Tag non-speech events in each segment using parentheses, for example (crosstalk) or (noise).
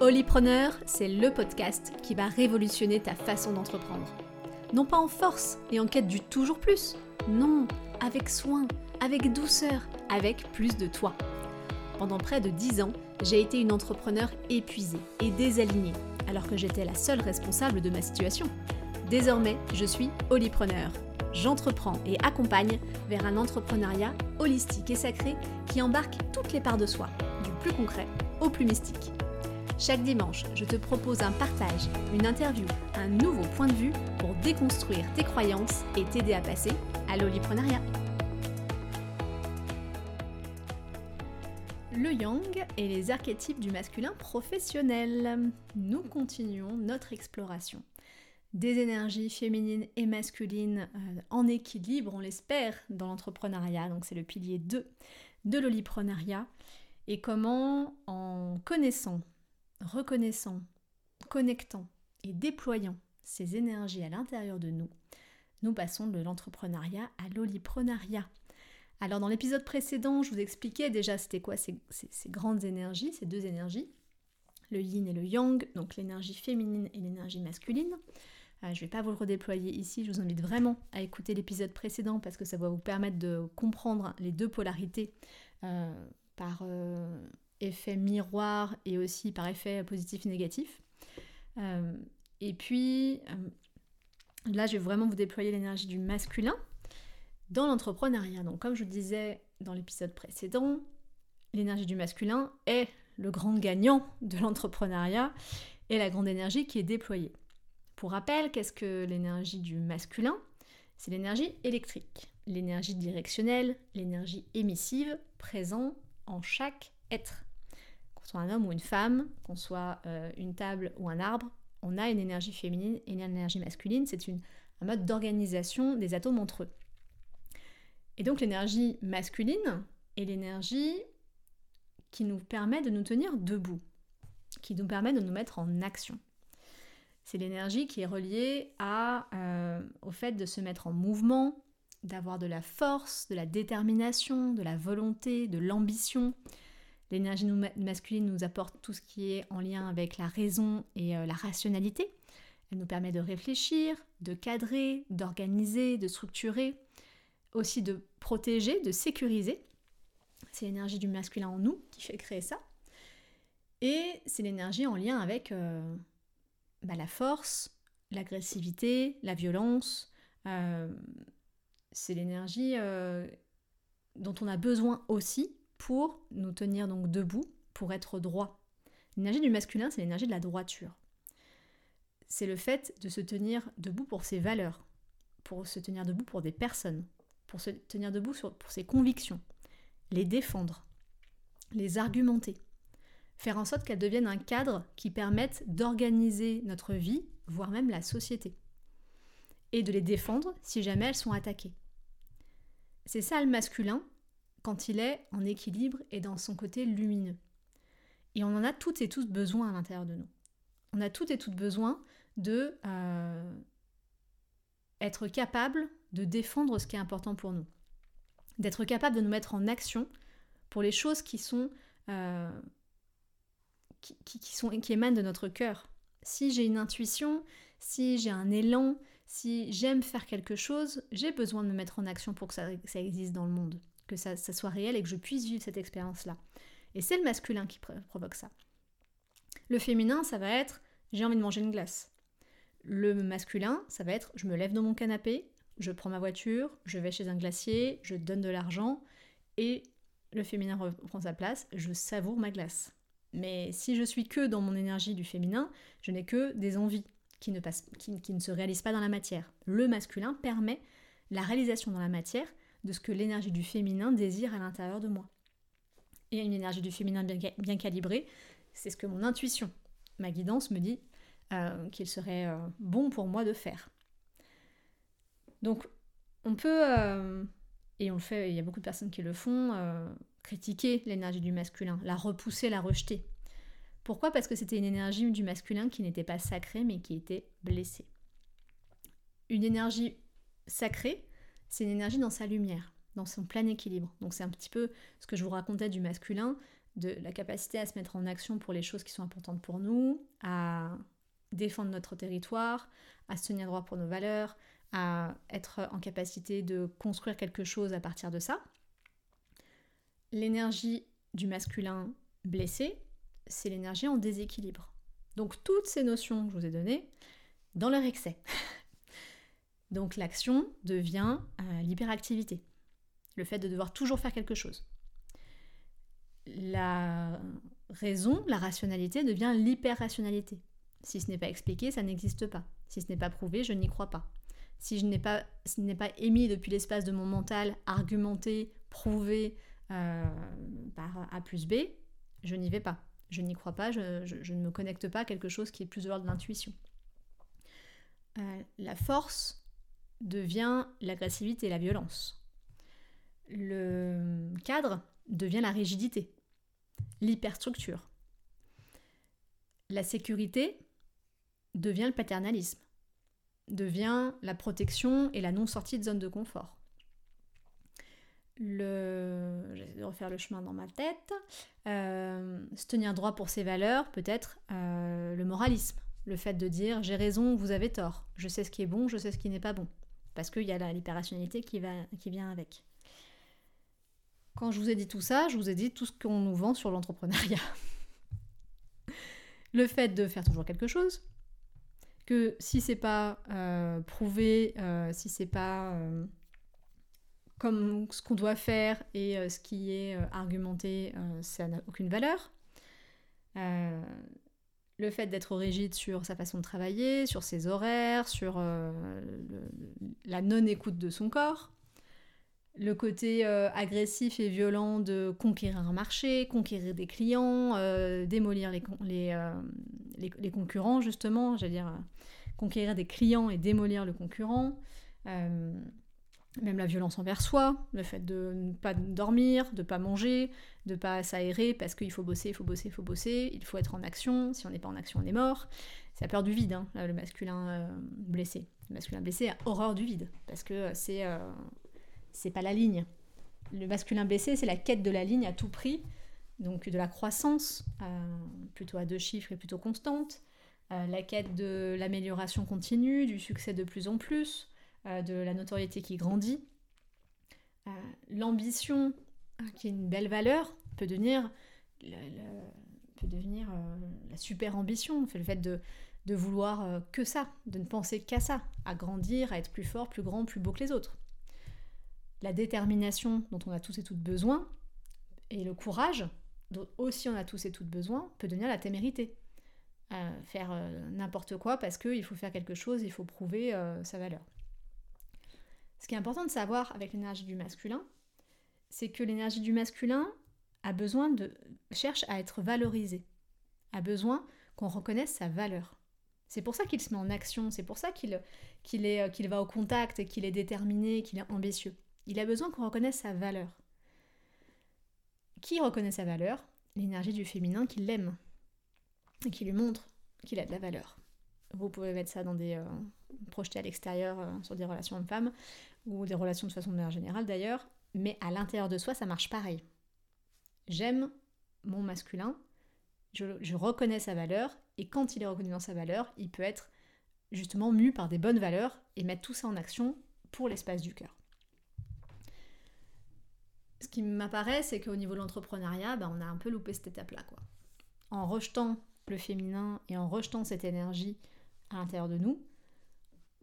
Holypreneur, c'est le podcast qui va révolutionner ta façon d'entreprendre. Non pas en force et en quête du toujours plus, non, avec soin, avec douceur, avec plus de toi. Pendant près de 10 ans, j'ai été une entrepreneur épuisée et désalignée, alors que j'étais la seule responsable de ma situation. Désormais, je suis Holypreneur. J'entreprends et accompagne vers un entrepreneuriat holistique et sacré qui embarque toutes les parts de soi, du plus concret au plus mystique. Chaque dimanche, je te propose un partage, une interview, un nouveau point de vue pour déconstruire tes croyances et t'aider à passer à l'oliprenariat. Le yang et les archétypes du masculin professionnel. Nous continuons notre exploration des énergies féminines et masculines euh, en équilibre, on l'espère, dans l'entrepreneuriat. Donc c'est le pilier 2 de l'oliprenariat. Et comment, en connaissant reconnaissant, connectant et déployant ces énergies à l'intérieur de nous, nous passons de l'entrepreneuriat à l'oliprenariat. Alors dans l'épisode précédent, je vous expliquais déjà c'était quoi ces, grandes énergies, ces deux énergies, le yin et le yang, donc l'énergie féminine et l'énergie masculine. Euh, je ne vais pas vous le redéployer ici, je vous invite vraiment à écouter l'épisode précédent parce que ça va vous permettre de comprendre les deux polarités euh, par euh, effet miroir et aussi par effet positif et négatif. Euh, et puis, euh, là, je vais vraiment vous déployer l'énergie du masculin dans l'entrepreneuriat. Donc, comme je vous disais dans l'épisode précédent, l'énergie du masculin est le grand gagnant de l'entrepreneuriat et la grande énergie qui est déployée. Pour rappel, qu'est-ce que l'énergie du masculin? C'est l'énergie électrique, l'énergie directionnelle, l'énergie émissive présente en chaque être soit un homme ou une femme, qu'on soit euh, une table ou un arbre, on a une énergie féminine et une énergie masculine. C'est un mode d'organisation des atomes entre eux. Et donc l'énergie masculine est l'énergie qui nous permet de nous tenir debout, qui nous permet de nous mettre en action. C'est l'énergie qui est reliée euh, au fait de se mettre en mouvement, d'avoir de la force, de la détermination, de la volonté, de l'ambition, L'énergie masculine nous apporte tout ce qui est en lien avec la raison et euh, la rationalité. Elle nous permet de réfléchir, de cadrer, d'organiser, de structurer, aussi de protéger, de sécuriser. C'est l'énergie du masculin en nous qui fait créer ça. Et c'est l'énergie en lien avec euh, bah, la force, l'agressivité, la violence. Euh, c'est l'énergie dont on a besoin aussi pour nous tenir donc debout, pour être droit. L'énergie du masculin, c'est l'énergie de la droiture. C'est le fait de se tenir debout pour ses valeurs, pour se tenir debout pour des personnes, pour se tenir debout pour ses convictions, les défendre, les argumenter, faire en sorte qu'elles deviennent un cadre qui permette d'organiser notre vie, voire même la société, et de les défendre si jamais elles sont attaquées. C'est ça le masculin, quand il est en équilibre et dans son côté lumineux. Et on en a toutes et tous besoin à l'intérieur de nous. On a toutes et toutes besoin de euh, être capable de défendre ce qui est important pour nous. D'être capable de nous mettre en action pour les choses qui sont, euh, qui, sont, qui émanent de notre cœur. Si j'ai une intuition, si j'ai un élan, si j'aime faire quelque chose, j'ai besoin de me mettre en action pour que ça existe dans le monde que ça, soit réel et que je puisse vivre cette expérience-là. Et c'est le masculin qui provoque ça. Le féminin, ça va être j'ai envie de manger une glace. Le masculin, ça va être je me lève dans mon canapé, je prends ma voiture, je vais chez un glacier, je donne de l'argent et le féminin reprend sa place, je savoure ma glace. Mais si je suis que dans mon énergie du féminin, je n'ai que des envies qui ne, passent, qui ne se réalisent pas dans la matière. Le masculin permet la réalisation dans la matière de ce que l'énergie du féminin désire à l'intérieur de moi. Et une énergie du féminin bien, calibrée, c'est ce que mon intuition, ma guidance me dit euh, qu'il serait euh, bon pour moi de faire. Donc on peut, euh, et on le fait, il y a beaucoup de personnes qui le font, critiquer l'énergie du masculin, la repousser, la rejeter. Pourquoi? Parce que c'était une énergie du masculin qui n'était pas sacrée mais qui était blessée. Une énergie sacrée, c'est une énergie dans sa lumière, dans son plein équilibre. Donc c'est un petit peu ce que je vous racontais du masculin, de la capacité à se mettre en action pour les choses qui sont importantes pour nous, à défendre notre territoire, à se tenir droit pour nos valeurs, à être en capacité de construire quelque chose à partir de ça. L'énergie du masculin blessé, c'est l'énergie en déséquilibre. Donc toutes ces notions que je vous ai données, dans leur excès. (laughs) Donc l'action devient euh, l'hyperactivité, le fait de devoir toujours faire quelque chose. La raison, la rationalité devient l'hyper-rationalité. Si ce n'est pas expliqué, ça n'existe pas. Si ce n'est pas prouvé, je n'y crois pas. Si je n'ai pas, ce n'est pas émis depuis l'espace de mon mental, argumenté, prouvé euh, par A plus B, je n'y vais pas. Je n'y crois pas, je, ne me connecte pas à quelque chose qui est plus de l'ordre de l'intuition. Euh, la force devient l'agressivité, la violence. Le cadre devient la rigidité, l'hyperstructure. La sécurité devient le paternalisme, devient la protection et la non-sortie de zone de confort. Le... Je vais refaire le chemin dans ma tête. Euh, se tenir droit pour ses valeurs, peut-être euh, le moralisme, le fait de dire j'ai raison, vous avez tort, je sais ce qui est bon, je sais ce qui n'est pas bon, parce qu'il y a l'hyperrationalité qui, qui vient avec. Quand je vous ai dit tout ça, je vous ai dit tout ce qu'on nous vend sur l'entrepreneuriat. (laughs) le fait de faire toujours quelque chose, que si c'est pas euh, prouvé, euh, si c'est pas euh, comme ce qu'on doit faire et ce qui est argumenté, ça n'a aucune valeur. Le fait d'être rigide sur sa façon de travailler, sur ses horaires, sur la non-écoute de son corps, le côté agressif et violent de conquérir un marché, conquérir des clients, démolir les, les, les, concurrents, justement, j'allais dire, conquérir des clients et démolir le concurrent. Euh, même la violence envers soi, le fait de ne pas dormir, de ne pas manger, de ne pas s'aérer parce qu'il faut bosser, il faut bosser, il faut bosser, il faut être en action, si on n'est pas en action on est mort. C'est la peur du vide, hein, le masculin euh, blessé. Le masculin blessé a horreur du vide parce que c'est euh, c'est pas la ligne. Le masculin blessé c'est la quête de la ligne à tout prix, donc de la croissance, plutôt à deux chiffres et plutôt constante, euh, la quête de l'amélioration continue, du succès de plus en plus, euh, de la notoriété qui grandit. Euh, l'ambition, qui est une belle valeur, peut devenir, peut devenir la super ambition, le fait de, de vouloir que ça, de ne penser qu'à ça, à grandir, à être plus fort, plus grand, plus beau que les autres. La détermination dont on a tous et toutes besoin, et le courage dont aussi on a tous et toutes besoin, peut devenir la témérité faire euh, n'importe quoi parce qu'il faut faire quelque chose, il faut prouver euh, sa valeur. Ce qui est important de savoir avec l'énergie du masculin, c'est que l'énergie du masculin a besoin de cherche à être valorisée, a besoin qu'on reconnaisse sa valeur. C'est pour ça qu'il se met en action, c'est pour ça qu'il euh, va au contact, qu'il est déterminé, qu'il est ambitieux. Il a besoin qu'on reconnaisse sa valeur. Qui reconnaît sa valeur? L'énergie du féminin qui l'aime, et qui lui montre qu'il a de la valeur. Vous pouvez mettre ça dans des euh, à l'extérieur euh, sur des relations hommes-femmes ou des relations de façon générale d'ailleurs, mais à l'intérieur de soi ça marche pareil. J'aime mon masculin, je, reconnais sa valeur et quand il est reconnu dans sa valeur, il peut être justement mu par des bonnes valeurs et mettre tout ça en action pour l'espace du cœur. Ce qui m'apparaît, c'est qu'au niveau de l'entrepreneuriat, ben, on a un peu loupé cette étape-là. En rejetant le féminin et en rejetant cette énergie à l'intérieur de nous,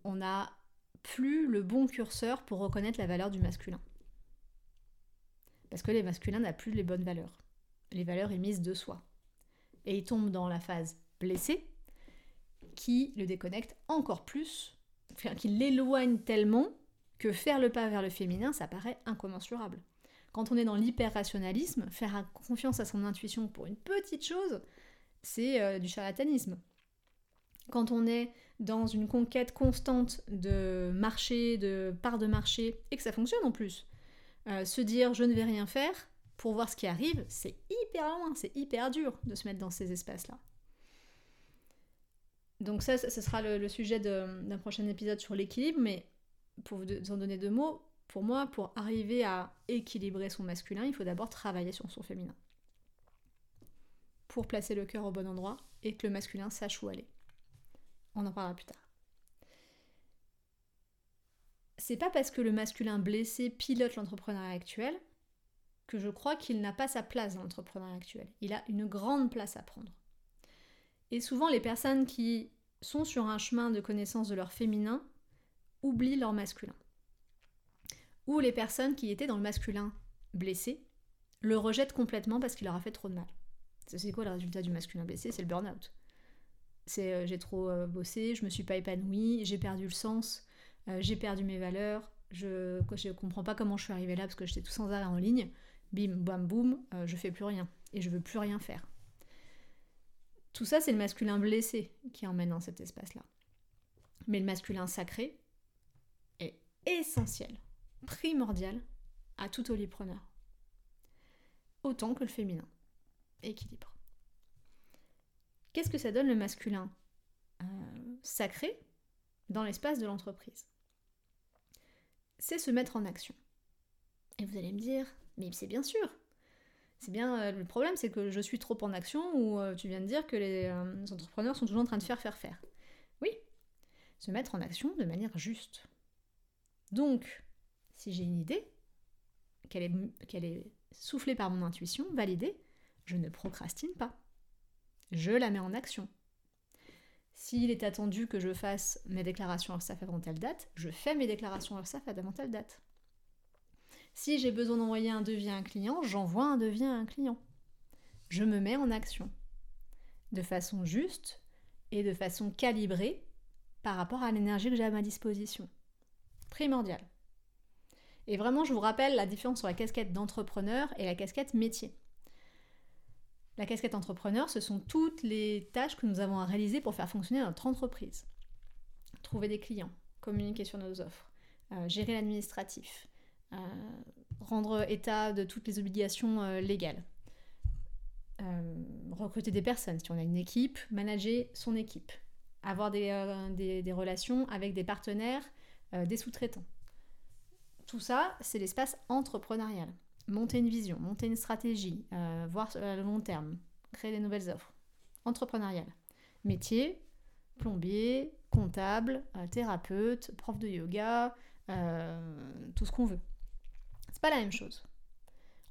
on n'a plus le bon curseur pour reconnaître la valeur du masculin. Parce que les masculins n'ont plus les bonnes valeurs, les valeurs émises de soi. Et ils tombent dans la phase blessée qui le déconnecte encore plus, qui l'éloigne tellement que faire le pas vers le féminin, ça paraît incommensurable. Quand on est dans l'hyper-rationalisme, faire confiance à son intuition pour une petite chose, c'est euh, du charlatanisme. Quand on est dans une conquête constante de marché, de part de marché, et que ça fonctionne en plus, euh, se dire je ne vais rien faire pour voir ce qui arrive, c'est hyper loin, c'est hyper dur de se mettre dans ces espaces-là. Donc ça, ce sera le, sujet d'un prochain épisode sur l'équilibre, mais pour vous en donner deux mots, pour moi, pour arriver à équilibrer son masculin, il faut d'abord travailler sur son féminin. pour placer le cœur au bon endroit et que le masculin sache où aller. On en parlera plus tard. C'est pas parce que le masculin blessé pilote l'entrepreneuriat actuel que je crois qu'il n'a pas sa place dans l'entrepreneuriat actuel. Il a une grande place à prendre. Et souvent, les personnes qui sont sur un chemin de connaissance de leur féminin oublient leur masculin. Ou les personnes qui étaient dans le masculin blessé le rejettent complètement parce qu'il leur a fait trop de mal. C'est quoi le résultat du masculin blessé? C'est le burn-out. C'est euh, j'ai trop euh, bossé, je me suis pas épanouie, j'ai perdu le sens, euh, j'ai perdu mes valeurs, je ne comprends pas comment je suis arrivée là parce que j'étais tout sans arrêt en ligne, bim, bam, boum, je fais plus rien et je veux plus rien faire. Tout ça, c'est le masculin blessé qui emmène dans cet espace-là. Mais le masculin sacré est essentiel, primordial à tout olipreneur. Autant que le féminin. Équilibre. Qu'est-ce que ça donne le masculin euh, sacré dans l'espace de l'entreprise? C'est se mettre en action. Et vous allez me dire, mais c'est bien sûr. C'est bien euh, le problème, c'est que je suis trop en action ou euh, tu viens de dire que les, entrepreneurs sont toujours en train de faire, faire, faire. Oui, se mettre en action de manière juste. Donc, si j'ai une idée, qu'elle est, qu'elle est soufflée par mon intuition, validée, je ne procrastine pas. Je la mets en action. S'il est attendu que je fasse mes déclarations URSAF avant telle date, je fais mes déclarations URSAF avant telle date. Si j'ai besoin d'envoyer un devis à un client, j'envoie un devis à un client. Je me mets en action. De façon juste et de façon calibrée par rapport à l'énergie que j'ai à ma disposition. Primordial. Et vraiment, je vous rappelle la différence entre la casquette d'entrepreneur et la casquette métier. La casquette entrepreneur, ce sont toutes les tâches que nous avons à réaliser pour faire fonctionner notre entreprise. Trouver des clients, communiquer sur nos offres, euh, gérer l'administratif, euh, rendre état de toutes les obligations euh, légales, recruter des personnes si on a une équipe, manager son équipe, avoir des relations avec des partenaires, des sous-traitants. Tout ça, c'est l'espace entrepreneurial. Monter une vision, monter une stratégie, euh, voir le long terme, créer des nouvelles offres. Entrepreneurial. Métier, plombier, comptable, euh, thérapeute, prof de yoga, euh, tout ce qu'on veut. C'est pas la même chose.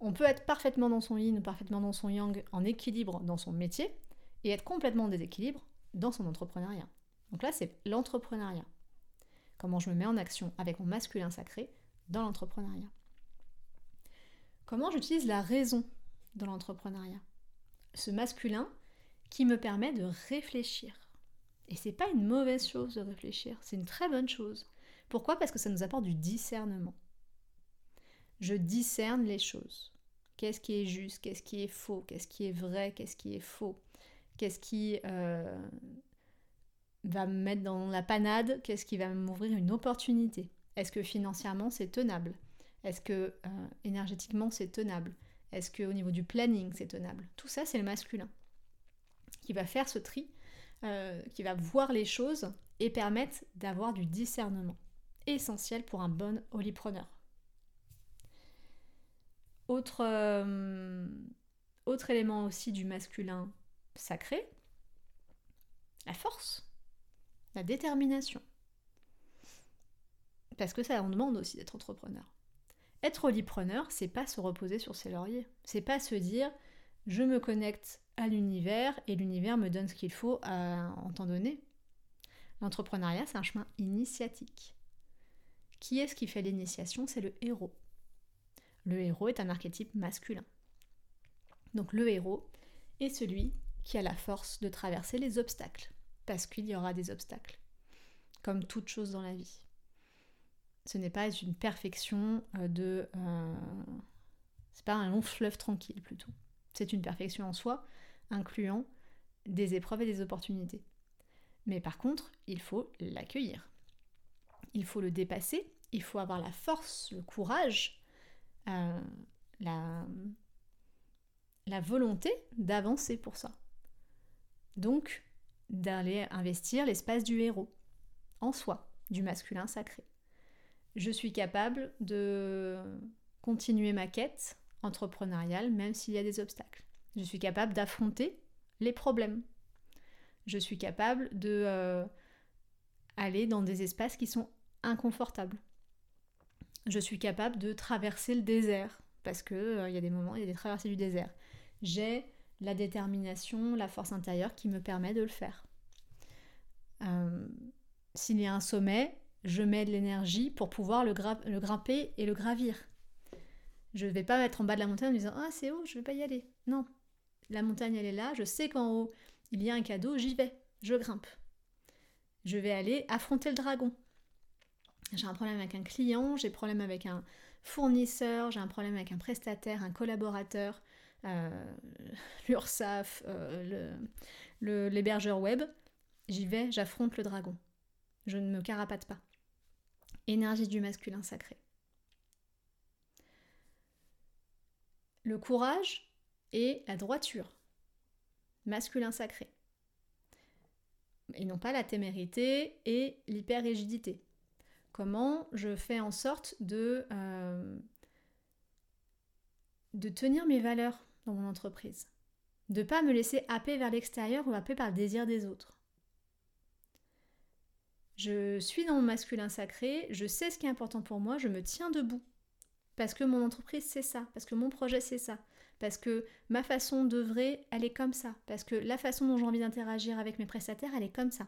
On peut être parfaitement dans son yin ou parfaitement dans son yang, en équilibre dans son métier, et être complètement en déséquilibre dans son entrepreneuriat. Donc là, c'est l'entrepreneuriat. Comment je me mets en action avec mon masculin sacré dans l'entrepreneuriat. Comment j'utilise la raison dans l'entrepreneuriat? Ce masculin qui me permet de réfléchir. Et c'est pas une mauvaise chose de réfléchir, c'est une très bonne chose. Pourquoi? Parce que ça nous apporte du discernement. Je discerne les choses. Qu'est-ce qui est juste, qu'est-ce qui est faux, qu'est-ce qui est vrai, qu'est-ce qui est faux, qu'est-ce qui euh, va me mettre dans la panade, qu'est-ce qui va m'ouvrir une opportunité? Est-ce que financièrement c'est tenable? Est-ce que euh, énergétiquement c'est tenable? Est-ce qu'au niveau du planning c'est tenable? Tout ça c'est le masculin qui va faire ce tri, euh, qui va voir les choses et permettre d'avoir du discernement, essentiel pour un bon holipreneur. Autre, euh, autre élément aussi du masculin sacré, la force, la détermination. Parce que ça, on demande aussi d'être entrepreneur. Être olipreneur, c'est pas se reposer sur ses lauriers. C'est pas se dire je me connecte à l'univers et l'univers me donne ce qu'il faut à, en temps donné. L'entrepreneuriat, c'est un chemin initiatique. Qui est-ce qui fait l'initiation? C'est le héros. Le héros est un archétype masculin. Donc le héros est celui qui a la force de traverser les obstacles, parce qu'il y aura des obstacles, comme toute chose dans la vie ce n'est pas une perfection euh, de... Euh, c'est pas un long fleuve tranquille plutôt. C'est une perfection en soi, incluant des épreuves et des opportunités. Mais par contre, il faut l'accueillir. Il faut le dépasser, il faut avoir la force, le courage, euh, la, la volonté d'avancer pour ça. Donc, d'aller investir l'espace du héros, en soi, du masculin sacré je suis capable de continuer ma quête entrepreneuriale même s'il y a des obstacles. Je suis capable d'affronter les problèmes. Je suis capable de euh, aller dans des espaces qui sont inconfortables. Je suis capable de traverser le désert parce que euh, il y a des moments, il y a des traversées du désert. J'ai la détermination, la force intérieure qui me permet de le faire. Euh, s'il y a un sommet, je mets de l'énergie pour pouvoir le, grimper et le gravir. Je ne vais pas mettre en bas de la montagne en me disant Ah, c'est haut, je ne vais pas y aller. Non. La montagne, elle est là, je sais qu'en haut, il y a un cadeau, j'y vais, je grimpe. Je vais aller affronter le dragon. J'ai un problème avec un client, j'ai un problème avec un fournisseur, j'ai un problème avec un prestataire, un collaborateur, euh, (laughs) l'URSAF, euh, l'hébergeur web. J'y vais, j'affronte le dragon. Je ne me carapate pas. Énergie du masculin sacré. Le courage et la droiture. Masculin sacré. Et non pas la témérité et l'hyper-rigidité. Comment je fais en sorte de, euh, de tenir mes valeurs dans mon entreprise? De ne pas me laisser happer vers l'extérieur ou happer par le désir des autres. Je suis dans mon masculin sacré, je sais ce qui est important pour moi, je me tiens debout. Parce que mon entreprise, c'est ça, parce que mon projet, c'est ça, parce que ma façon d'œuvrer, elle est comme ça, parce que la façon dont j'ai envie d'interagir avec mes prestataires, elle est comme ça.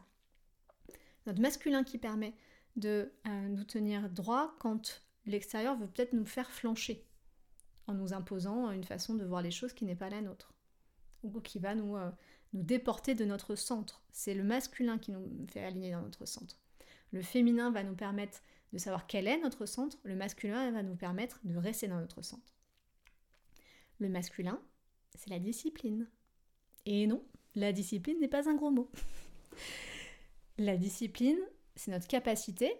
Notre masculin qui permet de euh, nous tenir droit quand l'extérieur veut peut-être nous faire flancher, en nous imposant une façon de voir les choses qui n'est pas la nôtre, ou qui va nous, euh, nous déporter de notre centre. C'est le masculin qui nous fait aligner dans notre centre. Le féminin va nous permettre de savoir quel est notre centre, le masculin va nous permettre de rester dans notre centre. Le masculin, c'est la discipline. Et non, la discipline n'est pas un gros mot. (laughs) la discipline, c'est notre capacité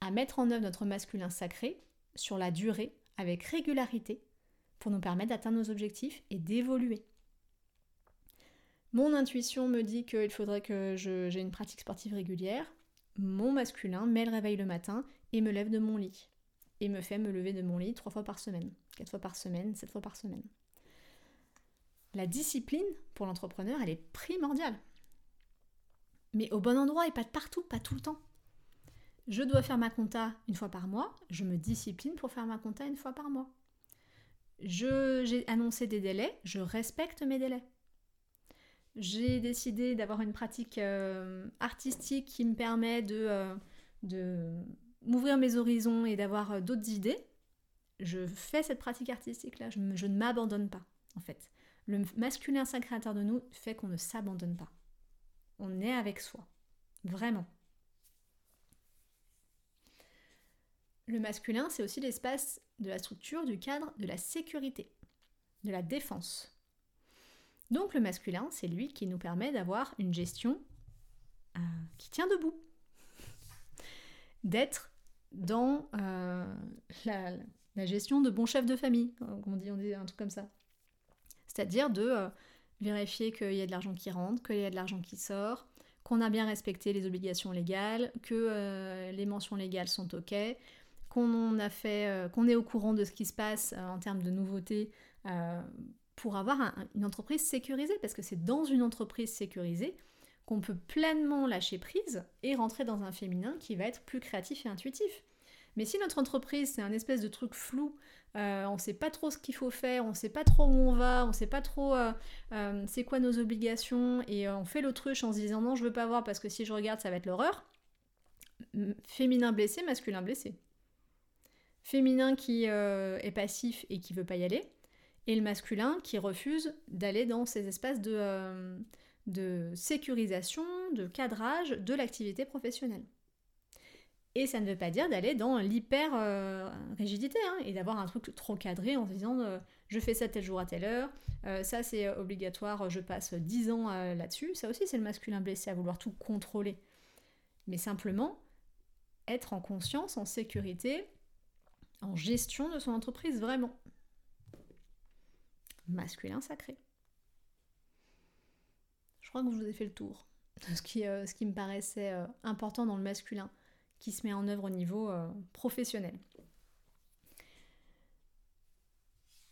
à mettre en œuvre notre masculin sacré sur la durée, avec régularité, pour nous permettre d'atteindre nos objectifs et d'évoluer. Mon intuition me dit qu'il faudrait que j'ai une pratique sportive régulière. Mon masculin met le réveil le matin et me lève de mon lit. Et me fait me lever de mon lit trois fois par semaine, quatre fois par semaine, sept fois par semaine. La discipline pour l'entrepreneur, elle est primordiale. Mais au bon endroit et pas de partout, pas tout le temps. Je dois faire ma compta une fois par mois, je me discipline pour faire ma compta une fois par mois. J'ai annoncé des délais, je respecte mes délais j'ai décidé d'avoir une pratique euh, artistique qui me permet de, euh, m'ouvrir mes horizons et d'avoir euh, d'autres idées, je fais cette pratique artistique-là, je, ne m'abandonne pas, en fait. Le masculin sacré de nous fait qu'on ne s'abandonne pas. On est avec soi. Vraiment. Le masculin, c'est aussi l'espace de la structure, du cadre, de la sécurité, de la défense. Donc le masculin, c'est lui qui nous permet d'avoir une gestion euh, qui tient debout. D'être dans euh, la, gestion de bon chef de famille, on dit, on dit un truc comme ça. C'est-à-dire de euh, vérifier qu'il y a de l'argent qui rentre, qu'il y a de l'argent qui sort, qu'on a bien respecté les obligations légales, que les mentions légales sont OK, qu'on a fait, qu'on est au courant de ce qui se passe en termes de nouveautés pour avoir une entreprise sécurisée, parce que c'est dans une entreprise sécurisée qu'on peut pleinement lâcher prise et rentrer dans un féminin qui va être plus créatif et intuitif. Mais si notre entreprise c'est un espèce de truc flou, euh, on ne sait pas trop ce qu'il faut faire, on ne sait pas trop où on va, on ne sait pas trop euh, euh, c'est quoi nos obligations, et on fait l'autruche en se disant non je veux pas voir parce que si je regarde ça va être l'horreur. Féminin blessé, masculin blessé. Féminin qui est passif et qui veut pas y aller, et le masculin qui refuse d'aller dans ces espaces de, euh, de sécurisation, de cadrage de l'activité professionnelle. Et ça ne veut pas dire d'aller dans l'hyper-rigidité euh, hein, et d'avoir un truc trop cadré en se disant euh, je fais ça tel jour à telle heure, ça c'est obligatoire, je passe 10 ans là-dessus. Ça aussi c'est le masculin blessé à vouloir tout contrôler. Mais simplement être en conscience, en sécurité, en gestion de son entreprise vraiment masculin sacré. Je crois que je vous ai fait le tour de ce qui, euh, me paraissait euh, important dans le masculin qui se met en œuvre au niveau euh, professionnel.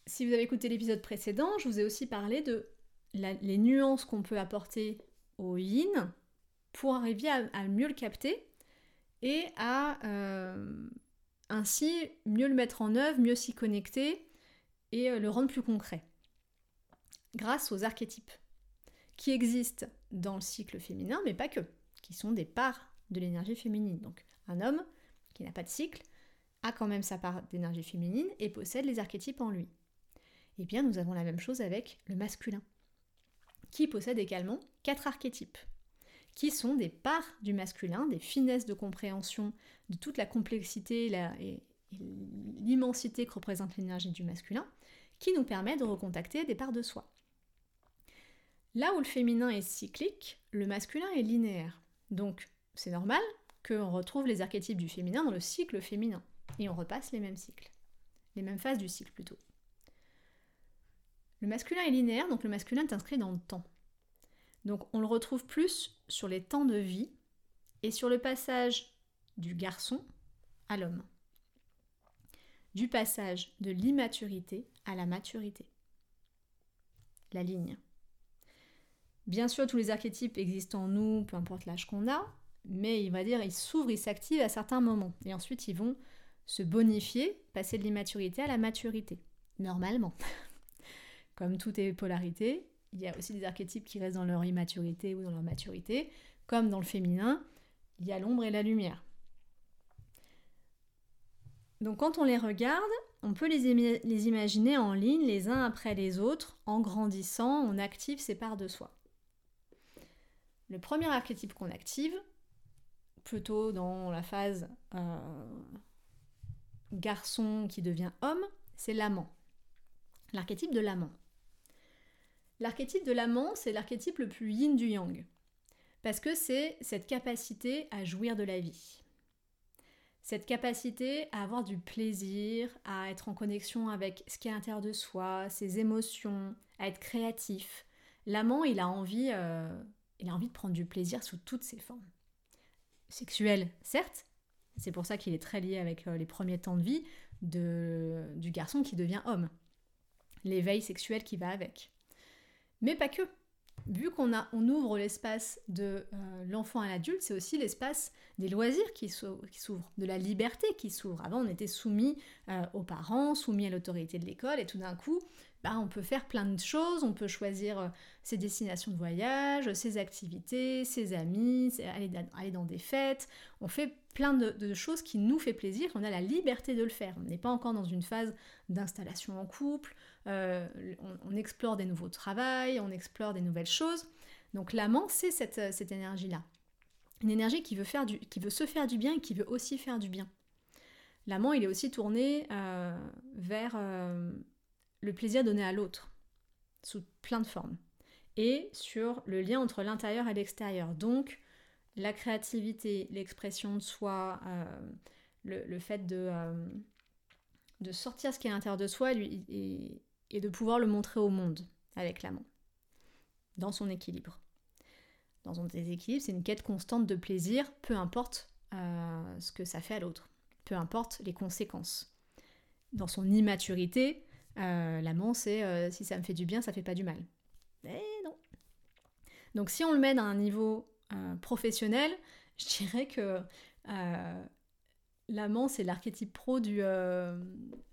Si vous avez écouté l'épisode précédent, je vous ai aussi parlé de les nuances qu'on peut apporter au yin pour arriver à, mieux le capter et à ainsi mieux le mettre en œuvre, mieux s'y connecter et le rendre plus concret. Grâce aux archétypes qui existent dans le cycle féminin, mais pas que, qui sont des parts de l'énergie féminine. Donc un homme qui n'a pas de cycle a quand même sa part d'énergie féminine et possède les archétypes en lui. Eh bien, nous avons la même chose avec le masculin, qui possède également quatre archétypes, qui sont des parts du masculin, des finesses de compréhension de toute la complexité et l'immensité que représente l'énergie du masculin, qui nous permet de recontacter des parts de soi. Là où le féminin est cyclique, le masculin est linéaire. Donc c'est normal qu'on retrouve les archétypes du féminin dans le cycle féminin. Et on repasse les mêmes cycles. Les mêmes phases du cycle plutôt. Le masculin est linéaire, donc le masculin est inscrit dans le temps. Donc on le retrouve plus sur les temps de vie et sur le passage du garçon à l'homme. Du passage de l'immaturité à la maturité. La ligne. Bien sûr, tous les archétypes existent en nous, peu importe l'âge qu'on a, mais il va dire, ils s'ouvrent, ils s'activent à certains moments. Et ensuite, ils vont se bonifier, passer de l'immaturité à la maturité. Normalement. (laughs) Comme tout est polarité, il y a aussi des archétypes qui restent dans leur immaturité ou dans leur maturité. Comme dans le féminin, il y a l'ombre et la lumière. Donc quand on les regarde, on peut les, imaginer en ligne les uns après les autres, en grandissant, on active ces parts de soi. Le premier archétype qu'on active, plutôt dans la phase euh, garçon qui devient homme, c'est l'amant. L'archétype de l'amant. L'archétype de l'amant, c'est l'archétype le plus yin du yang. Parce que c'est cette capacité à jouir de la vie. Cette capacité à avoir du plaisir, à être en connexion avec ce qui est à l'intérieur de soi, ses émotions, à être créatif. L'amant, il a envie euh, il a envie de prendre du plaisir sous toutes ses formes. Sexuel, certes, c'est pour ça qu'il est très lié avec euh, les premiers temps de vie du garçon qui devient homme. L'éveil sexuel qui va avec. Mais pas que. Vu qu'on on ouvre l'espace de euh, l'enfant à l'adulte, c'est aussi l'espace des loisirs qui s'ouvre, de la liberté qui s'ouvre. Avant, on était soumis euh, aux parents, soumis à l'autorité de l'école, et tout d'un coup, bah, on peut faire plein de choses, on peut choisir euh, ses destinations de voyage, ses activités, ses amis, aller, dans des fêtes, on fait plein de, choses qui nous fait plaisir, on a la liberté de le faire. On n'est pas encore dans une phase d'installation en couple, euh, on, explore des nouveaux travails, on explore des nouvelles choses. Donc l'amant, c'est cette, euh, énergie-là. Une énergie qui veut se faire du bien et qui veut aussi faire du bien. L'amant, il est aussi tourné vers le plaisir donné à l'autre, sous plein de formes, et sur le lien entre l'intérieur et l'extérieur. Donc, la créativité, l'expression de soi, euh, le, fait de, euh, de sortir ce qui est à l'intérieur de soi et, et, de pouvoir le montrer au monde avec l'amant, dans son équilibre. Dans son déséquilibre, c'est une quête constante de plaisir, peu importe euh, ce que ça fait à l'autre, peu importe les conséquences. Dans son immaturité, euh, L'amant, c'est euh, si ça me fait du bien, ça fait pas du mal. Mais non. Donc si on le met dans un niveau euh, professionnel, je dirais que L'amant, c'est l'archétype pro du euh,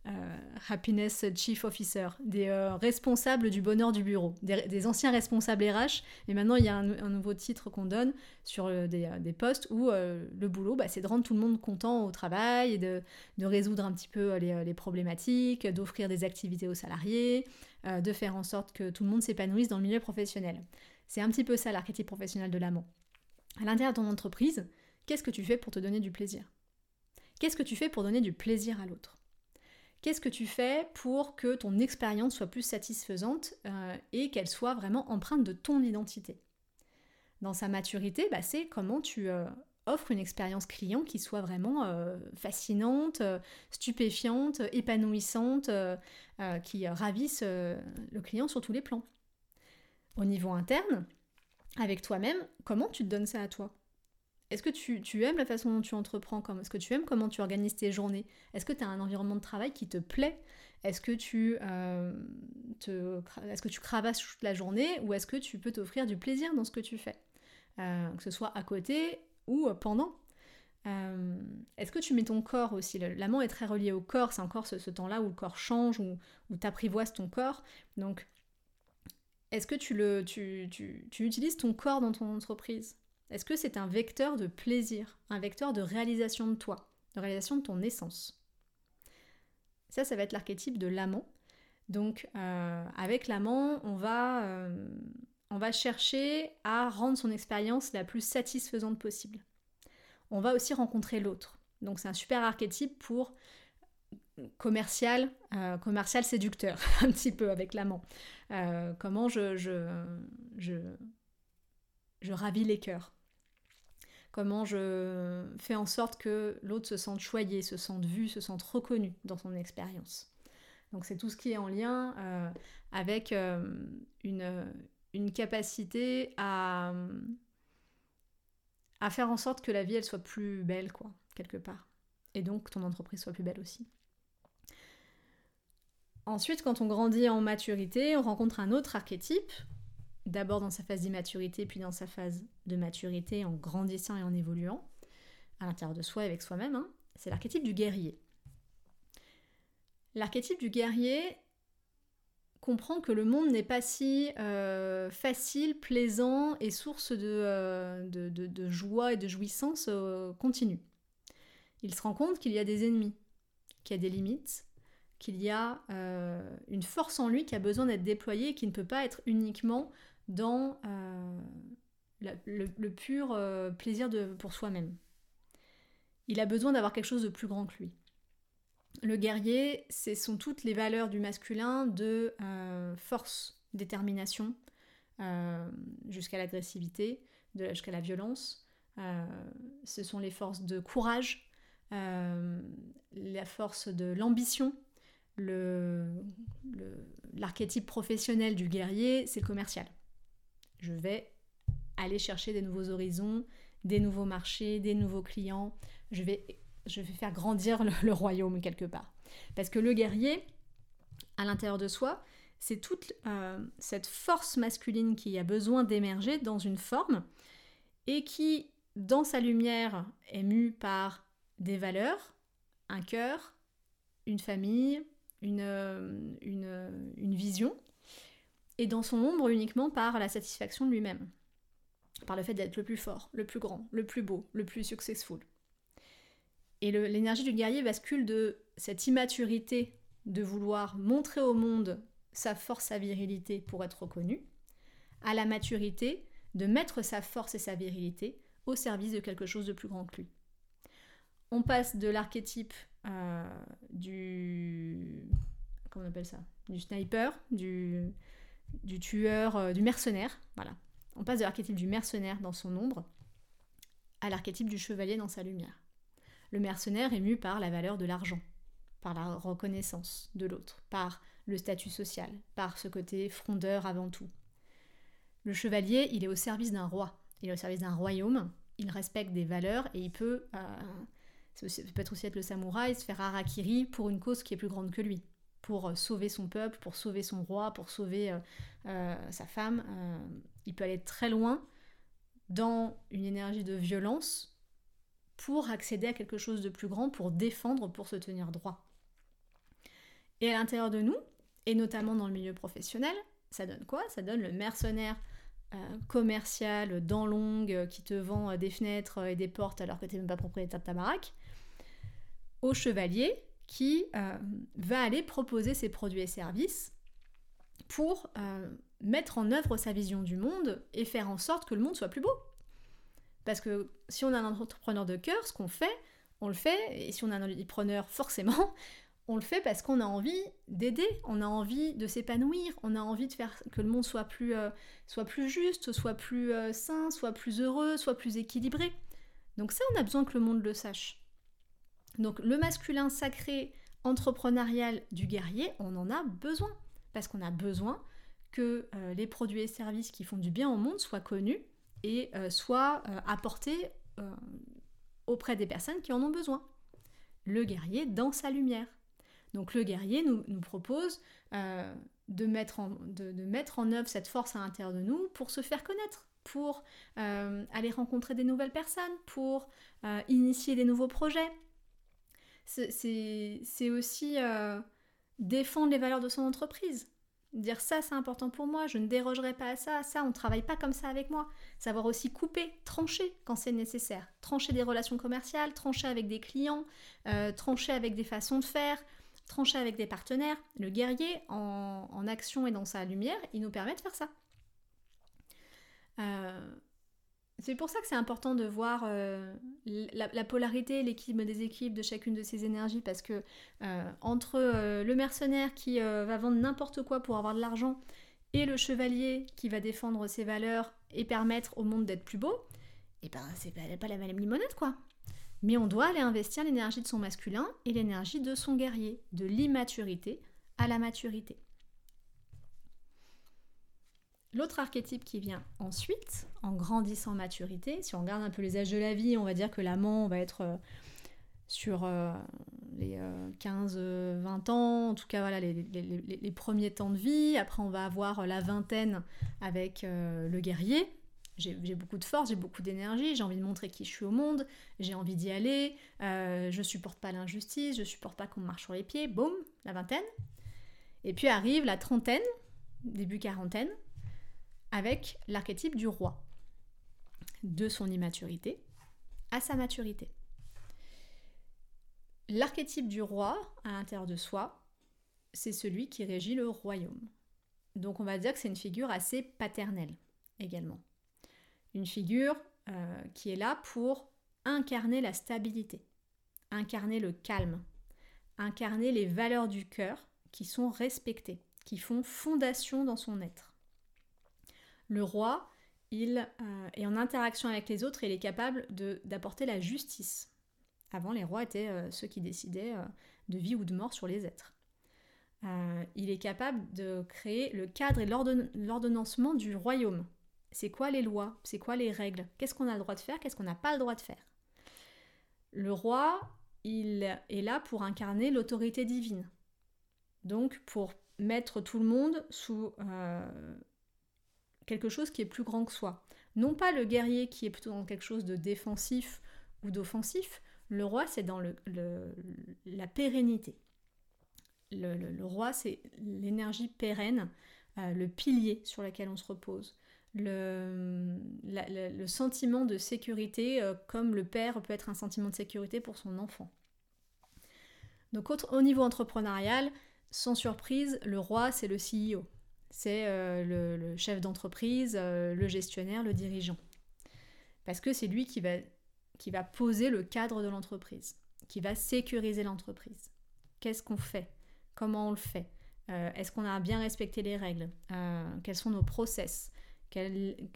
euh, Happiness Chief Officer, des euh, responsables du bonheur du bureau, des, anciens responsables RH. Et maintenant, il y a un, nouveau titre qu'on donne sur des, postes où le boulot, bah, c'est de rendre tout le monde content au travail et de, résoudre un petit peu les, problématiques, d'offrir des activités aux salariés, de faire en sorte que tout le monde s'épanouisse dans le milieu professionnel. C'est un petit peu ça l'archétype professionnel de l'amant. À l'intérieur de ton entreprise, qu'est-ce que tu fais pour te donner du plaisir? Qu'est-ce que tu fais pour donner du plaisir à l'autre? Qu'est-ce que tu fais pour que ton expérience soit plus satisfaisante euh, et qu'elle soit vraiment empreinte de ton identité? Dans sa maturité, bah, c'est comment tu euh, offres une expérience client qui soit vraiment euh, fascinante, stupéfiante, épanouissante, qui ravisse le client sur tous les plans. Au niveau interne, avec toi-même, comment tu te donnes ça à toi? Est-ce que tu, aimes la façon dont tu entreprends Est-ce que tu aimes comment tu organises tes journées? Est-ce que tu as un environnement de travail qui te plaît? Est-ce que, tu, euh, toute la journée ou est-ce que tu peux t'offrir du plaisir dans ce que tu fais? Euh, Que ce soit à côté ou pendant. Euh, est-ce que tu mets ton corps aussi? L'amant est très relié au corps, c'est encore ce, temps-là où le corps change, où, où tu apprivoises ton corps. Donc, est-ce que tu, le, tu, tu utilises ton corps dans ton entreprise? Est-ce que c'est un vecteur de plaisir, un vecteur de réalisation de toi, de réalisation de ton essence? Ça, ça va être l'archétype de l'amant. Donc, euh, avec l'amant, on va, euh, on va chercher à rendre son expérience la plus satisfaisante possible. On va aussi rencontrer l'autre. Donc, c'est un super archétype pour commercial, euh, commercial séducteur, (laughs) un petit peu avec l'amant. comment je, je ravis les cœurs comment je fais en sorte que l'autre se sente choyé, se sente vu, se sente reconnu dans son expérience. Donc c'est tout ce qui est en lien euh, avec euh, une, capacité à, à faire en sorte que la vie elle soit plus belle quoi, quelque part. Et donc ton entreprise soit plus belle aussi. Ensuite, quand on grandit en maturité, on rencontre un autre archétype d'abord dans sa phase d'immaturité, puis dans sa phase de maturité en grandissant et en évoluant à l'intérieur de soi et avec soi-même, hein, c'est l'archétype du guerrier. L'archétype du guerrier comprend que le monde n'est pas si euh, facile, plaisant et source de, euh, joie et de jouissance euh, continue. Il se rend compte qu'il y a des ennemis, qu'il y a des limites, qu'il y a une force en lui qui a besoin d'être déployée et qui ne peut pas être uniquement dans euh, le, pur euh, plaisir de, pour soi-même. Il a besoin d'avoir quelque chose de plus grand que lui. Le guerrier, ce sont toutes les valeurs du masculin de euh, force, détermination, jusqu'à l'agressivité, jusqu'à la violence. ce sont les forces de courage, la force de l'ambition. L'archétype professionnel du guerrier, c'est le commercial je vais aller chercher des nouveaux horizons, des nouveaux marchés, des nouveaux clients. Je vais, je vais faire grandir le, royaume quelque part. Parce que le guerrier, à l'intérieur de soi, c'est toute euh, cette force masculine qui a besoin d'émerger dans une forme et qui, dans sa lumière, est mue par des valeurs, un cœur, une famille, une, euh, une, une vision, et dans son ombre uniquement par la satisfaction de lui-même, par le fait d'être le plus fort, le plus grand, le plus beau, le plus successful. Et l'énergie du guerrier bascule de cette immaturité de vouloir montrer au monde sa force, sa virilité pour être reconnu, à la maturité de mettre sa force et sa virilité au service de quelque chose de plus grand que lui. On passe de l'archétype euh, du... comment on appelle ça? Du sniper, du, du tueur, euh, du mercenaire, voilà. On passe de l'archétype du mercenaire dans son ombre à l'archétype du chevalier dans sa lumière. Le mercenaire est mu par la valeur de l'argent, par la reconnaissance de l'autre, par le statut social, par ce côté frondeur avant tout. Le chevalier, il est au service d'un roi, il est au service d'un royaume, il respecte des valeurs et il peut, euh, peut aussi être le samouraï, se faire harakiri pour une cause qui est plus grande que lui pour euh, sauver son peuple, pour sauver son roi, pour sauver euh, euh, sa femme. il peut aller très loin dans une énergie de violence pour accéder à quelque chose de plus grand, pour défendre, pour se tenir droit. Et à l'intérieur de nous, et notamment dans le milieu professionnel, ça donne quoi? Ça donne le mercenaire commercial, dents longues, qui te vend des fenêtres et des portes alors que tu n'es même pas propriétaire de ta baraque, au chevalier qui euh, va aller proposer ses produits et services pour euh, mettre en œuvre sa vision du monde et faire en sorte que le monde soit plus beau. Parce que si on a un entrepreneur de cœur, ce qu'on fait, on le fait, et si on a un entrepreneur, forcément, on le fait parce qu'on a envie d'aider, on a envie de s'épanouir, on a envie de faire que le monde soit plus, euh, soit plus juste, soit plus sain, soit plus heureux, soit plus équilibré. Donc ça, on a besoin que le monde le sache. Donc le masculin sacré entrepreneurial du guerrier, on en a besoin. Parce qu'on a besoin que euh, les produits et services qui font du bien au monde soient connus et euh, soient euh, apportés auprès des personnes qui en ont besoin. Le guerrier dans sa lumière. Donc le guerrier nous, propose de, mettre de, mettre en œuvre cette force à l'intérieur de nous pour se faire connaître, pour aller rencontrer des nouvelles personnes, pour initier des nouveaux projets. C'est aussi défendre les valeurs de son entreprise. Dire ça, c'est important pour moi, je ne dérogerai pas à ça, ça, on ne travaille pas comme ça avec moi. Savoir aussi couper, trancher quand c'est nécessaire. Trancher des relations commerciales, trancher avec des clients, euh, trancher avec des façons de faire, trancher avec des partenaires. Le guerrier, en, en action et dans sa lumière, il nous permet de faire ça. Euh, c'est pour ça que c'est important de voir euh, la, polarité, l'équilibre des équipes de chacune de ces énergies, parce que euh, entre euh, le mercenaire qui va vendre n'importe quoi pour avoir de l'argent et le chevalier qui va défendre ses valeurs et permettre au monde d'être plus beau, et eh ben c'est pas, pas la même limonade quoi. Mais on doit aller investir l'énergie de son masculin et l'énergie de son guerrier, de l'immaturité à la maturité. L'autre archétype qui vient ensuite, en grandissant maturité, si on regarde un peu les âges de la vie, on va dire que l'amant va être euh, sur euh, les 15-20 euh, ans, en tout cas voilà, les, premiers temps de vie. Après, on va avoir la vingtaine avec le guerrier. J'ai beaucoup de force, j'ai beaucoup d'énergie, j'ai envie de montrer qui je suis au monde, j'ai envie d'y aller, je supporte pas l'injustice, je supporte pas qu'on me marche sur les pieds, boum, la vingtaine. Et puis arrive la trentaine, début quarantaine, avec l'archétype du roi, de son immaturité à sa maturité. L'archétype du roi à l'intérieur de soi, c'est celui qui régit le royaume. Donc on va dire que c'est une figure assez paternelle également. Une figure euh, qui est là pour incarner la stabilité, incarner le calme, incarner les valeurs du cœur qui sont respectées, qui font fondation dans son être le roi, il euh, est en interaction avec les autres et il est capable d'apporter la justice. Avant, les rois étaient euh, ceux qui décidaient euh, de vie ou de mort sur les êtres. il est capable de créer le cadre et l'ordonnancement du royaume. C'est quoi les lois? C'est quoi les règles? Qu'est-ce qu'on a le droit de faire? Qu'est-ce qu'on n'a pas le droit de faire? Le roi, il est là pour incarner l'autorité divine. Donc pour mettre tout le monde sous quelque chose qui est plus grand que soi. Non pas le guerrier qui est plutôt dans quelque chose de défensif ou d'offensif, le roi c'est dans le, la pérennité. Le, roi c'est l'énergie pérenne, euh, le pilier sur lequel on se repose. Le, le sentiment de sécurité, euh, comme le père peut être un sentiment de sécurité pour son enfant. Donc au niveau entrepreneurial, sans surprise, le roi c'est le CEO, c'est euh, le, chef d'entreprise, euh, le gestionnaire, le dirigeant. Parce que c'est lui qui va, poser le cadre de l'entreprise, qui va sécuriser l'entreprise. Qu'est-ce qu'on fait? Comment on le fait? Euh, Est-ce qu'on a bien respecté les règles? Quels sont nos process?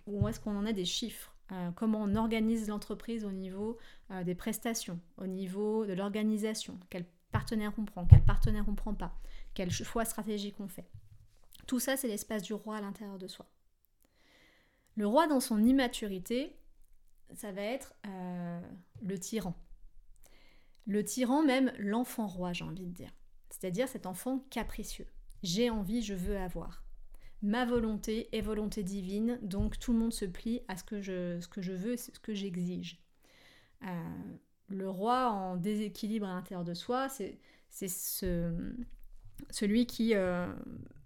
Où est-ce qu'on en a des chiffres? Comment on organise l'entreprise au niveau des prestations, au niveau de l'organisation, quel partenaire on prend, quel partenaire on prend pas, quel choix stratégique on fait? Tout ça, c'est l'espace du roi à l'intérieur de soi. Le roi, dans son immaturité, ça va être euh, le tyran. Le tyran, même l'enfant roi, j'ai envie de dire. C'est-à-dire cet enfant capricieux. J'ai envie, je veux avoir. Ma volonté est volonté divine, donc tout le monde se plie à ce que je, ce que veux, ce que j'exige. Euh, le roi en déséquilibre à l'intérieur de soi, c'est ce, celui qui euh,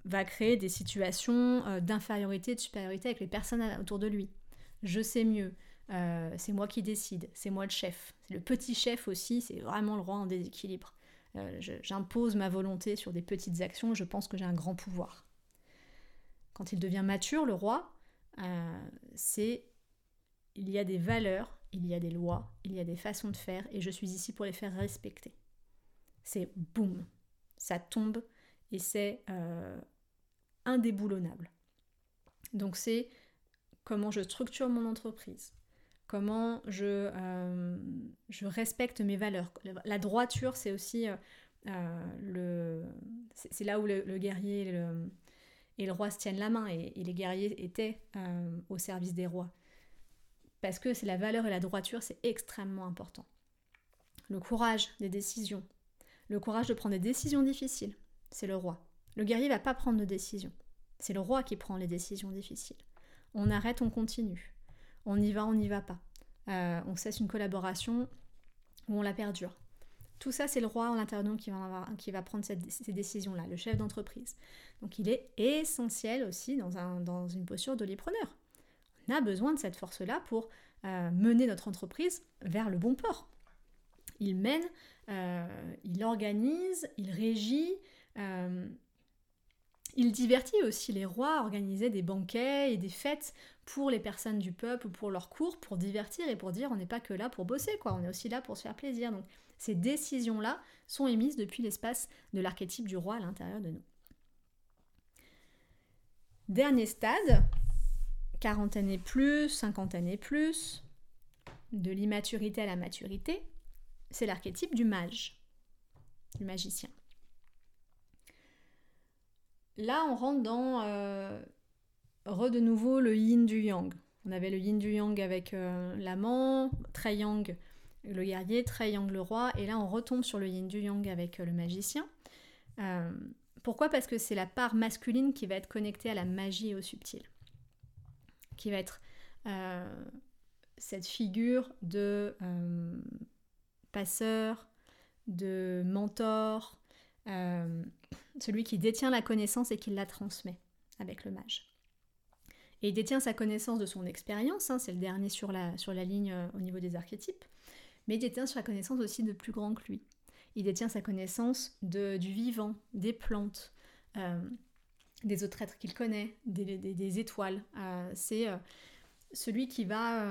va créer des situations euh, d'infériorité, de supériorité avec les personnes autour de lui. Je sais mieux, euh, c'est moi qui décide, c'est moi le chef. Le petit chef aussi, c'est vraiment le roi en déséquilibre. J'impose ma volonté sur des petites actions, je pense que j'ai un grand pouvoir. Quand il devient mature, le roi, c'est il y a des valeurs, il y a des lois, il y a des façons de faire, et je suis ici pour les faire respecter. C'est boum, ça tombe et c'est euh, indéboulonnable. Donc c'est comment je structure mon entreprise, comment je, euh, je respecte mes valeurs. La droiture, c'est aussi euh, le, c'est là où le, guerrier et le, roi se tiennent la main, et les guerriers étaient au service des rois. parce que c'est la valeur et la droiture, c'est extrêmement important. Le courage des décisions, le courage de prendre des décisions difficiles, c'est le roi. Le guerrier va pas prendre de décisions. C'est le roi qui prend les décisions difficiles. On arrête, on continue. On y va, on n'y va pas. Euh, on cesse une collaboration ou on la perdure. Tout ça, c'est le roi en l'intérieur qui va, prendre ces décisions-là, le chef d'entreprise. Donc il est essentiel aussi dans, un, dans une posture d'olipreneur. On a besoin de cette force-là pour euh, mener notre entreprise vers le bon port. Il mène, euh, il organise, il régit, il divertit aussi les rois, organiser des banquets et des fêtes pour les personnes du peuple ou pour leur cours, pour divertir et pour dire on n'est pas que là pour bosser, quoi, on est aussi là pour se faire plaisir. Donc ces décisions-là sont émises depuis l'espace de l'archétype du roi à l'intérieur de nous. Dernier stade, 40 années plus, 50 années plus, de l'immaturité à la maturité, c'est l'archétype du mage, du magicien. Là, on rentre dans euh, de nouveau le yin du yang. On avait le yin du yang avec euh, l'amant, très yang le guerrier, très yang le roi, et là on retombe sur le yin du yang avec euh, le magicien. pourquoi? Parce que c'est la part masculine qui va être connectée à la magie et au subtil, qui va être cette figure de passeur, de mentor, celui qui détient la connaissance et qui la transmet avec le mage. Et il détient sa connaissance de son expérience, hein, c'est le dernier sur la, sur la ligne euh, au niveau des archétypes, mais il détient sa connaissance aussi de plus grand que lui. Il détient sa connaissance de, du vivant, des plantes, euh, des autres êtres qu'il connaît, des, étoiles. c'est celui qui va,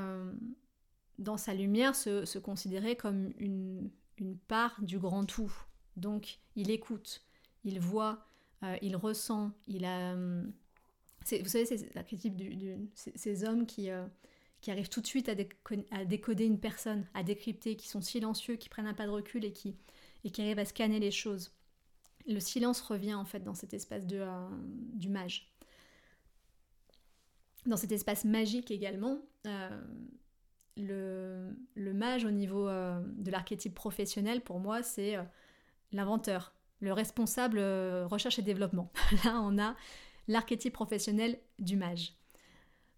dans sa lumière, se, se considérer comme une, une part du grand tout. Donc il écoute, il voit, euh, il ressent, il a... Euh, vous savez, c'est l'archétype du, ces hommes qui, euh, qui arrivent tout de suite à, décoder une personne, à décrypter, qui sont silencieux, qui prennent un pas de recul et qui, arrivent à scanner les choses. Le silence revient en fait dans cet espace de, du mage. Dans cet espace magique également, le, le, mage au niveau de l'archétype professionnel, pour moi, c'est l'inventeur, le responsable euh, recherche et développement. (laughs) Là, on a l'archétype professionnel du mage.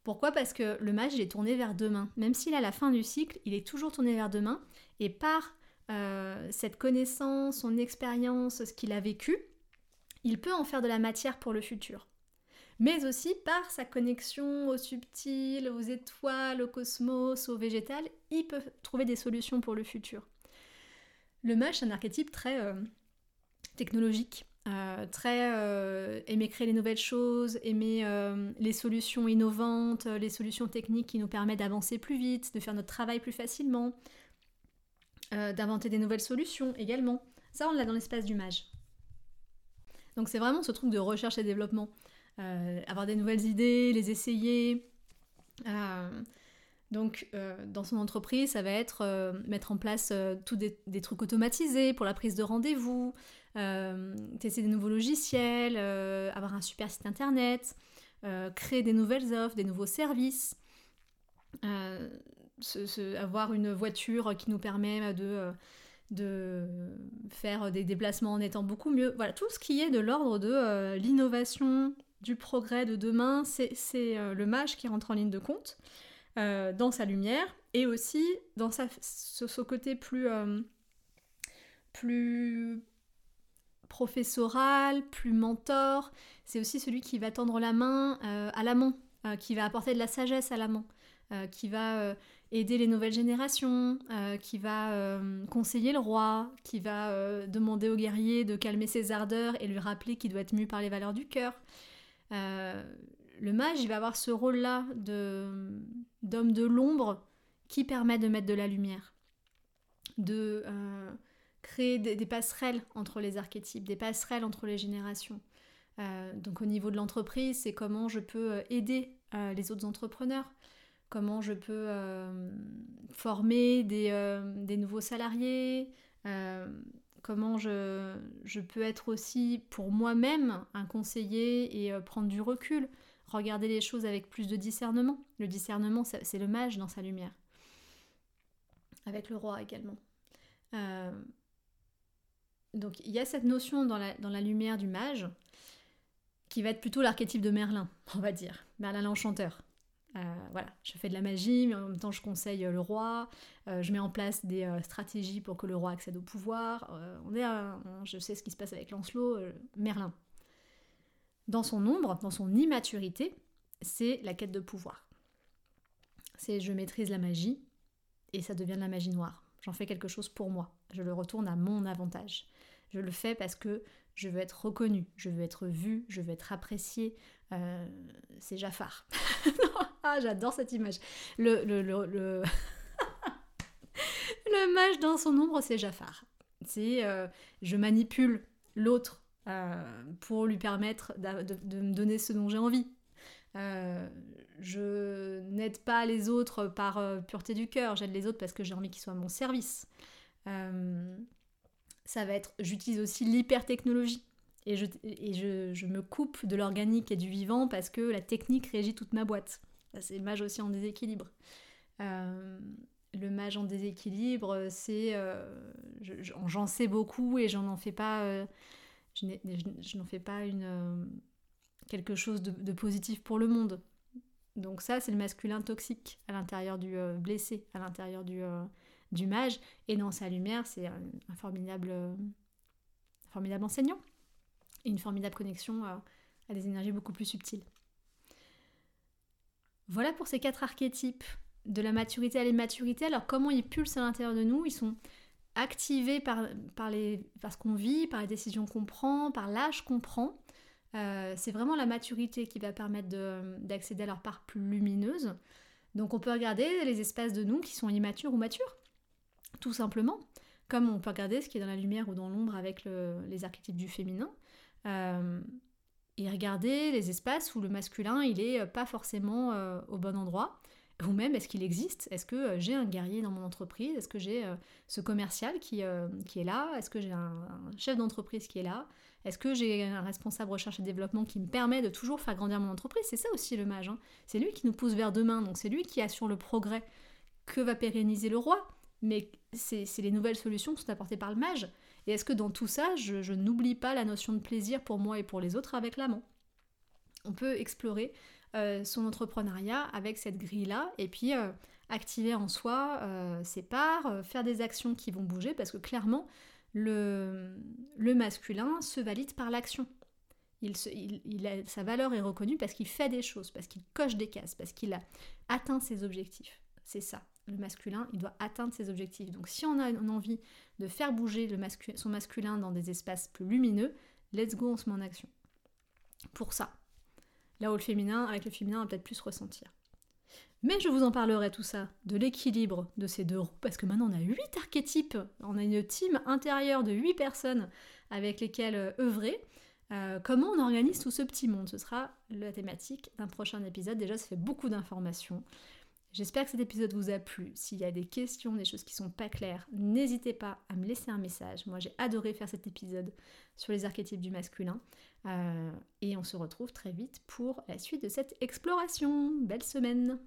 Pourquoi? Parce que le mage, est tourné vers demain. Même s'il a la fin du cycle, il est toujours tourné vers demain. Et par euh, cette connaissance, son expérience, ce qu'il a vécu, il peut en faire de la matière pour le futur. Mais aussi par sa connexion au subtil, aux étoiles, au cosmos, au végétal, il peut trouver des solutions pour le futur. Le mage, c'est un archétype très euh, technologique, euh, très euh, aimer créer les nouvelles choses, aimer les solutions innovantes, les solutions techniques qui nous permettent d'avancer plus vite, de faire notre travail plus facilement, d'inventer des nouvelles solutions également. Ça, on l'a dans l'espace du mage. Donc c'est vraiment ce truc de recherche et développement. avoir des nouvelles idées, les essayer. Donc, euh, dans son entreprise, ça va être euh, mettre en place euh, tous des, trucs automatisés pour la prise de rendez-vous, tester des nouveaux logiciels, avoir un super site internet, créer des nouvelles offres, des nouveaux services, avoir une voiture qui nous permet de, faire des déplacements en étant beaucoup mieux. Voilà, tout ce qui est de l'ordre de l'innovation, du progrès de demain, c'est le mage qui rentre en ligne de compte. Euh, dans sa lumière et aussi dans sa, ce, côté plus, euh, plus professoral, plus mentor. C'est aussi celui qui va tendre la main euh, à l'amant, qui va apporter de la sagesse à l'amant, qui va aider les nouvelles générations, qui va conseiller le roi, qui va demander au guerrier de calmer ses ardeurs et lui rappeler qu'il doit être mu par les valeurs du cœur le mage, il va avoir ce rôle-là d'homme de l'ombre qui permet de mettre de la lumière, de euh, créer des, passerelles entre les archétypes, des passerelles entre les générations. Euh, donc au niveau de l'entreprise, c'est comment je peux euh, aider les autres entrepreneurs, comment je peux former des, nouveaux salariés, comment je, peux être aussi pour moi-même un conseiller et prendre du recul Regardez les choses avec plus de discernement. Le discernement, c'est le mage dans sa lumière. Avec le roi également. Euh, donc il y a cette notion dans la, lumière du mage qui va être plutôt l'archétype de Merlin, (laughs) on va dire. Merlin l'enchanteur. Euh, voilà, je fais de la magie, mais en même temps je conseille le roi, euh, je mets en place des stratégies pour que le roi accède au pouvoir. on est, je sais ce qui se passe avec Lancelot, Merlin. Dans son ombre, dans son immaturité, c'est la quête de pouvoir. C'est je maîtrise la magie et ça devient de la magie noire. J'en fais quelque chose pour moi. Je le retourne à mon avantage. Je le fais parce que je veux être reconnue, je veux être vue, je veux être appréciée. Euh, c'est Jafar. (laughs) ah, j'adore cette image. (laughs) Le, mage dans son ombre, c'est Jafar. C'est euh, je manipule l'autre euh, pour lui permettre de, me donner ce dont j'ai envie. je n'aide pas les autres par pureté du cœur, j'aide les autres parce que j'ai envie qu'ils soient à mon service. Euh, ça va être, j'utilise aussi l'hypertechnologie. Et, je, et je, me coupe de l'organique et du vivant parce que la technique régit toute ma boîte. C'est le mage aussi en déséquilibre. Euh, le mage en déséquilibre, c'est. Euh, j'en sais beaucoup et en fais pas. je n'en fais pas une, quelque chose de, positif pour le monde. Donc, ça, c'est le masculin toxique à l'intérieur du blessé, à l'intérieur du, du mage, et dans sa lumière, c'est un, formidable, formidable enseignant, et une formidable connexion à, des énergies beaucoup plus subtiles. Voilà pour ces quatre archétypes, de la maturité à l'immaturité. Alors comment ils pulsent à l'intérieur de nous? Ils sont activés par, par, les, ce qu'on vit, par les décisions qu'on prend, par l'âge qu'on prend. Euh, c'est vraiment la maturité qui va permettre d'accéder à leur part plus lumineuse. Donc on peut regarder les espaces de nous qui sont immatures ou matures tout simplement, comme on peut regarder ce qui est dans la lumière ou dans l'ombre avec les archétypes du féminin, euh, et regarder les espaces où le masculin il est pas forcément euh, au bon endroit, ou même est-ce qu'il existe? Est-ce que euh, j'ai un guerrier dans mon entreprise? Est-ce que j'ai ce commercial qui, qui est là? Est-ce que j'ai un, chef d'entreprise qui est là? Est-ce que j'ai un responsable recherche et développement qui me permet de toujours faire grandir mon entreprise? C'est ça aussi le mage. Hein. C'est lui qui nous pousse vers demain, donc c'est lui qui assure le progrès que va pérenniser le roi mais c'est les nouvelles solutions qui sont apportées par le mage. Et est-ce que dans tout ça, je, n'oublie pas la notion de plaisir pour moi et pour les autres avec l'amant? On peut explorer euh, son entrepreneuriat avec cette grille-là et puis euh, activer en soi euh, ses parts, faire des actions qui vont bouger parce que clairement, le, le masculin se valide par l'action. Il, sa valeur est reconnue parce qu'il fait des choses, parce qu'il coche des cases, parce qu'il a atteint ses objectifs. C'est ça le masculin, il doit atteindre ses objectifs. Donc si on a une envie de faire bouger son masculin dans des espaces plus lumineux, let's go, on se met en action. Pour ça. Là où le féminin, avec le féminin, on va peut-être plus ressentir. Mais je vous en parlerai tout ça, de l'équilibre de ces deux roues, parce que maintenant on a huit archétypes, on a une team intérieure de huit personnes avec lesquelles euh, œuvrer. Euh, comment on organise tout ce petit monde? Ce sera la thématique d'un prochain épisode. Déjà, ça fait beaucoup d'informations. J'espère que cet épisode vous a plu. S'il y a des questions, des choses qui sont pas claires, n'hésitez pas à me laisser un message. Moi, j'ai adoré faire cet épisode sur les archétypes du masculin. Euh, et on se retrouve très vite pour la suite de cette exploration. Belle semaine